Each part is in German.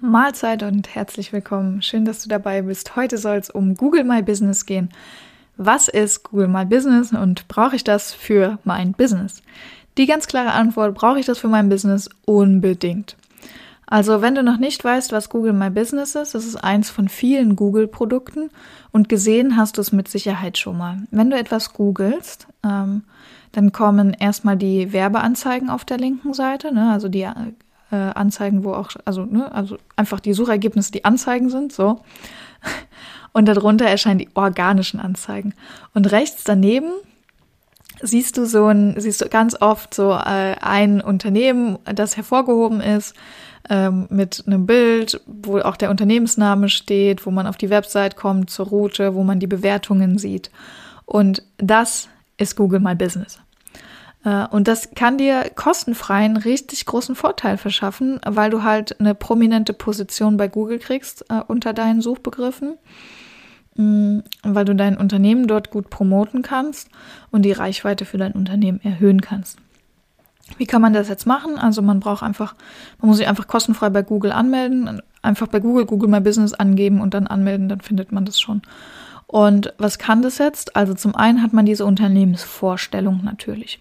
Mahlzeit und herzlich willkommen. Schön, dass du dabei bist. Heute soll es um Google My Business gehen. Was ist Google My Business und brauche ich das für mein Business? Die ganz klare Antwort, brauche ich das für mein Business? Unbedingt. Also, wenn du noch nicht weißt, was Google My Business ist, das ist eins von vielen Google-Produkten und gesehen hast du es mit Sicherheit schon mal. Wenn du etwas googelst, ähm, dann kommen erstmal die Werbeanzeigen auf der linken Seite, ne? also die äh, Anzeigen, wo auch, also, ne, also einfach die Suchergebnisse, die Anzeigen sind, so. Und darunter erscheinen die organischen Anzeigen. Und rechts daneben siehst du so ein, siehst du ganz oft so äh, ein Unternehmen, das hervorgehoben ist, ähm, mit einem Bild, wo auch der Unternehmensname steht, wo man auf die Website kommt, zur Route, wo man die Bewertungen sieht. Und das ist Google My Business. Äh, und das kann dir kostenfrei einen richtig großen Vorteil verschaffen, weil du halt eine prominente Position bei Google kriegst äh, unter deinen Suchbegriffen, mh, mm, weil du dein Unternehmen dort gut promoten kannst und die Reichweite für dein Unternehmen erhöhen kannst. Wie kann man das jetzt machen? Also man braucht einfach, man muss sich einfach kostenfrei bei Google anmelden, einfach bei Google Google My Business angeben und dann anmelden, dann findet man das schon. Und was kann das jetzt? Also zum einen hat man diese Unternehmensvorstellung natürlich.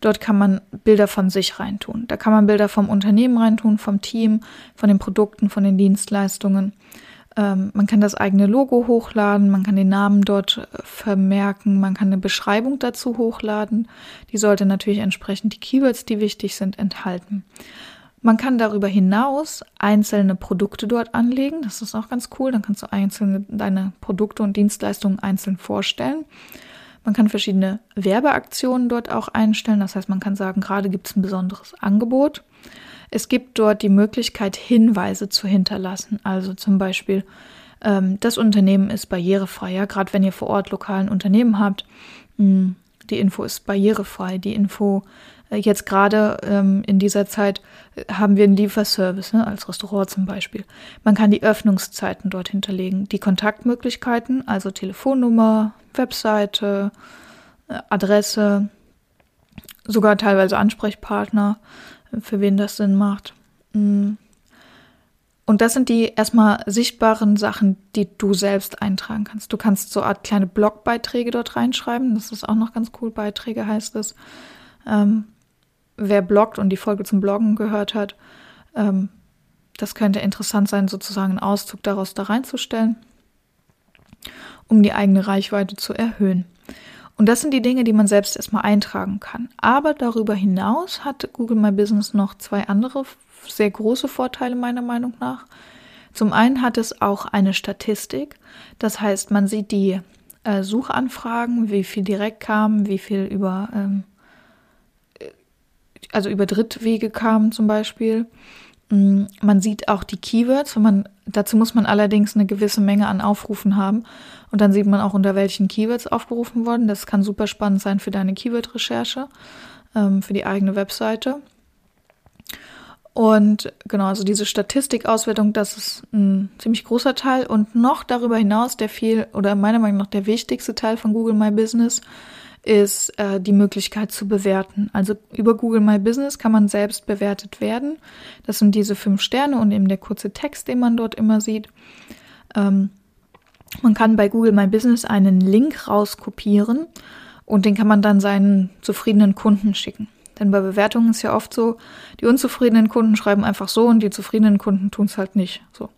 Dort kann man Bilder von sich reintun. Da kann man Bilder vom Unternehmen reintun, vom Team, von den Produkten, von den Dienstleistungen. Ähm, man kann das eigene Logo hochladen, man kann den Namen dort äh, vermerken, man kann eine Beschreibung dazu hochladen. Die sollte natürlich entsprechend die Keywords, die wichtig sind, enthalten. Man kann darüber hinaus einzelne Produkte dort anlegen. Das ist auch ganz cool. Dann kannst du einzelne deine Produkte und Dienstleistungen einzeln vorstellen. Man kann verschiedene Werbeaktionen dort auch einstellen. Das heißt, man kann sagen, gerade gibt es ein besonderes Angebot. Es gibt dort die Möglichkeit, Hinweise zu hinterlassen. Also zum Beispiel, ähm, das Unternehmen ist barrierefrei. Ja, gerade wenn ihr vor Ort lokalen Unternehmen habt, mh, hm, die Info ist barrierefrei. Die Info jetzt gerade ähm, in dieser Zeit äh, haben wir einen Lieferservice, ne, als Restaurant zum Beispiel. Man kann die Öffnungszeiten dort hinterlegen, die Kontaktmöglichkeiten, also Telefonnummer, Webseite, äh, Adresse, sogar teilweise Ansprechpartner, für wen das Sinn macht. Mm. Und das sind die erstmal sichtbaren Sachen, die du selbst eintragen kannst. Du kannst so Art kleine Blogbeiträge dort reinschreiben. Das ist auch noch ganz cool. Beiträge heißt es. Ähm, wer bloggt und die Folge zum Bloggen gehört hat, ähm, das könnte interessant sein, sozusagen einen Auszug daraus da reinzustellen, um die eigene Reichweite zu erhöhen. Und das sind die Dinge, die man selbst erstmal eintragen kann. Aber darüber hinaus hat Google My Business noch zwei andere sehr große Vorteile meiner Meinung nach. Zum einen hat es auch eine Statistik. Das heißt, man sieht die äh, Suchanfragen, wie viel direkt kamen, wie viel über ähm, also über Drittwege kamen zum Beispiel. Mm, man sieht auch die Keywords, man, dazu muss man allerdings eine gewisse Menge an Aufrufen haben. Und dann sieht man auch, unter welchen Keywords aufgerufen wurden. Das kann super spannend sein für deine Keyword-Recherche, ähm, für die eigene Webseite. Und genau, also diese Statistikauswertung, das ist ein ziemlich großer Teil. Und noch darüber hinaus der viel, oder meiner Meinung nach der wichtigste Teil von Google My Business ist äh, die Möglichkeit zu bewerten. Also über Google My Business kann man selbst bewertet werden. Das sind diese fünf Sterne und eben der kurze Text, den man dort immer sieht. Ähm, man kann bei Google My Business einen Link rauskopieren und den kann man dann seinen zufriedenen Kunden schicken. Denn bei Bewertungen ist ja oft so, die unzufriedenen Kunden schreiben einfach so und die zufriedenen Kunden tun es halt nicht. So.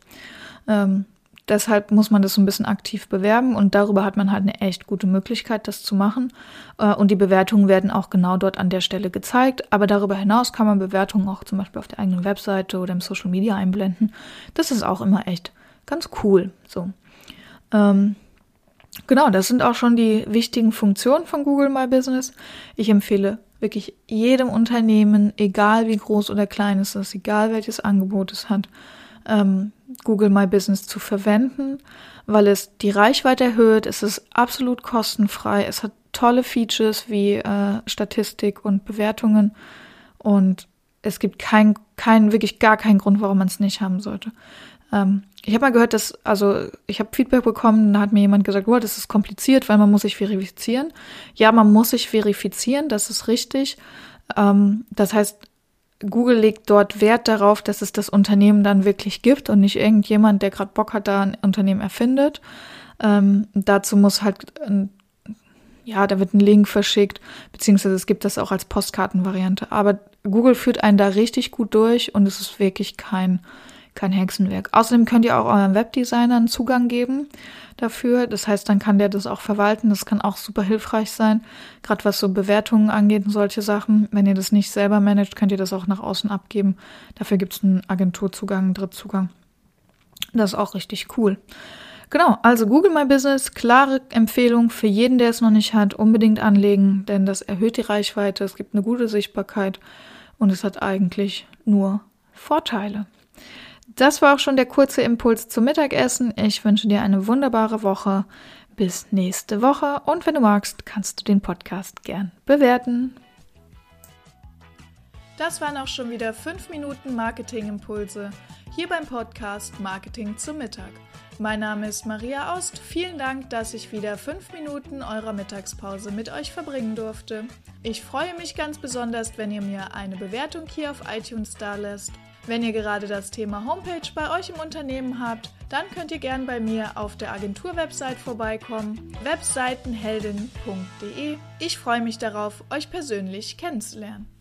Ähm, Deshalb muss man das so ein bisschen aktiv bewerben und darüber hat man halt eine echt gute Möglichkeit, das zu machen. Äh, und die Bewertungen werden auch genau dort an der Stelle gezeigt. Aber darüber hinaus kann man Bewertungen auch zum Beispiel auf der eigenen Webseite oder im Social Media einblenden. Das ist auch immer echt ganz cool. So. Ähm, genau, das sind auch schon die wichtigen Funktionen von Google My Business. Ich empfehle wirklich jedem Unternehmen, egal wie groß oder klein es ist, egal welches Angebot es hat, ähm, Google My Business zu verwenden, weil es die Reichweite erhöht. Es ist absolut kostenfrei. Es hat tolle Features wie äh, Statistik und Bewertungen und es gibt keinen, kein, wirklich gar keinen Grund, warum man es nicht haben sollte. Ähm, ich habe mal gehört, dass, also ich habe Feedback bekommen, da hat mir jemand gesagt, oh, das ist kompliziert, weil man muss sich verifizieren. Ja, man muss sich verifizieren, das ist richtig. Ähm, das heißt, Google legt dort Wert darauf, dass es das Unternehmen dann wirklich gibt und nicht irgendjemand, der gerade Bock hat, da ein Unternehmen erfindet. Ähm, dazu muss halt, ein, ja, da wird ein Link verschickt, beziehungsweise es gibt das auch als Postkartenvariante. Aber Google führt einen da richtig gut durch und es ist wirklich kein kein Hexenwerk. Außerdem könnt ihr auch euren Webdesignern Zugang geben dafür. Das heißt, dann kann der das auch verwalten. Das kann auch super hilfreich sein, gerade was so Bewertungen angeht und solche Sachen. Wenn ihr das nicht selber managt, könnt ihr das auch nach außen abgeben. Dafür gibt es einen Agenturzugang, einen Drittzugang. Das ist auch richtig cool. Genau, also Google My Business, klare Empfehlung für jeden, der es noch nicht hat, unbedingt anlegen, denn das erhöht die Reichweite, es gibt eine gute Sichtbarkeit und es hat eigentlich nur Vorteile. Das war auch schon der kurze Impuls zum Mittagessen. Ich wünsche dir eine wunderbare Woche. Bis nächste Woche und wenn du magst, kannst du den Podcast gern bewerten. Das waren auch schon wieder 5 Minuten Marketingimpulse hier beim Podcast Marketing zum Mittag. Mein Name ist Maria Aust. Vielen Dank, dass ich wieder 5 Minuten eurer Mittagspause mit euch verbringen durfte. Ich freue mich ganz besonders, wenn ihr mir eine Bewertung hier auf iTunes da lässt wenn ihr gerade das Thema Homepage bei euch im Unternehmen habt, dann könnt ihr gern bei mir auf der Agentur-Website vorbeikommen, webseitenheldin.de. Ich freue mich darauf, euch persönlich kennenzulernen.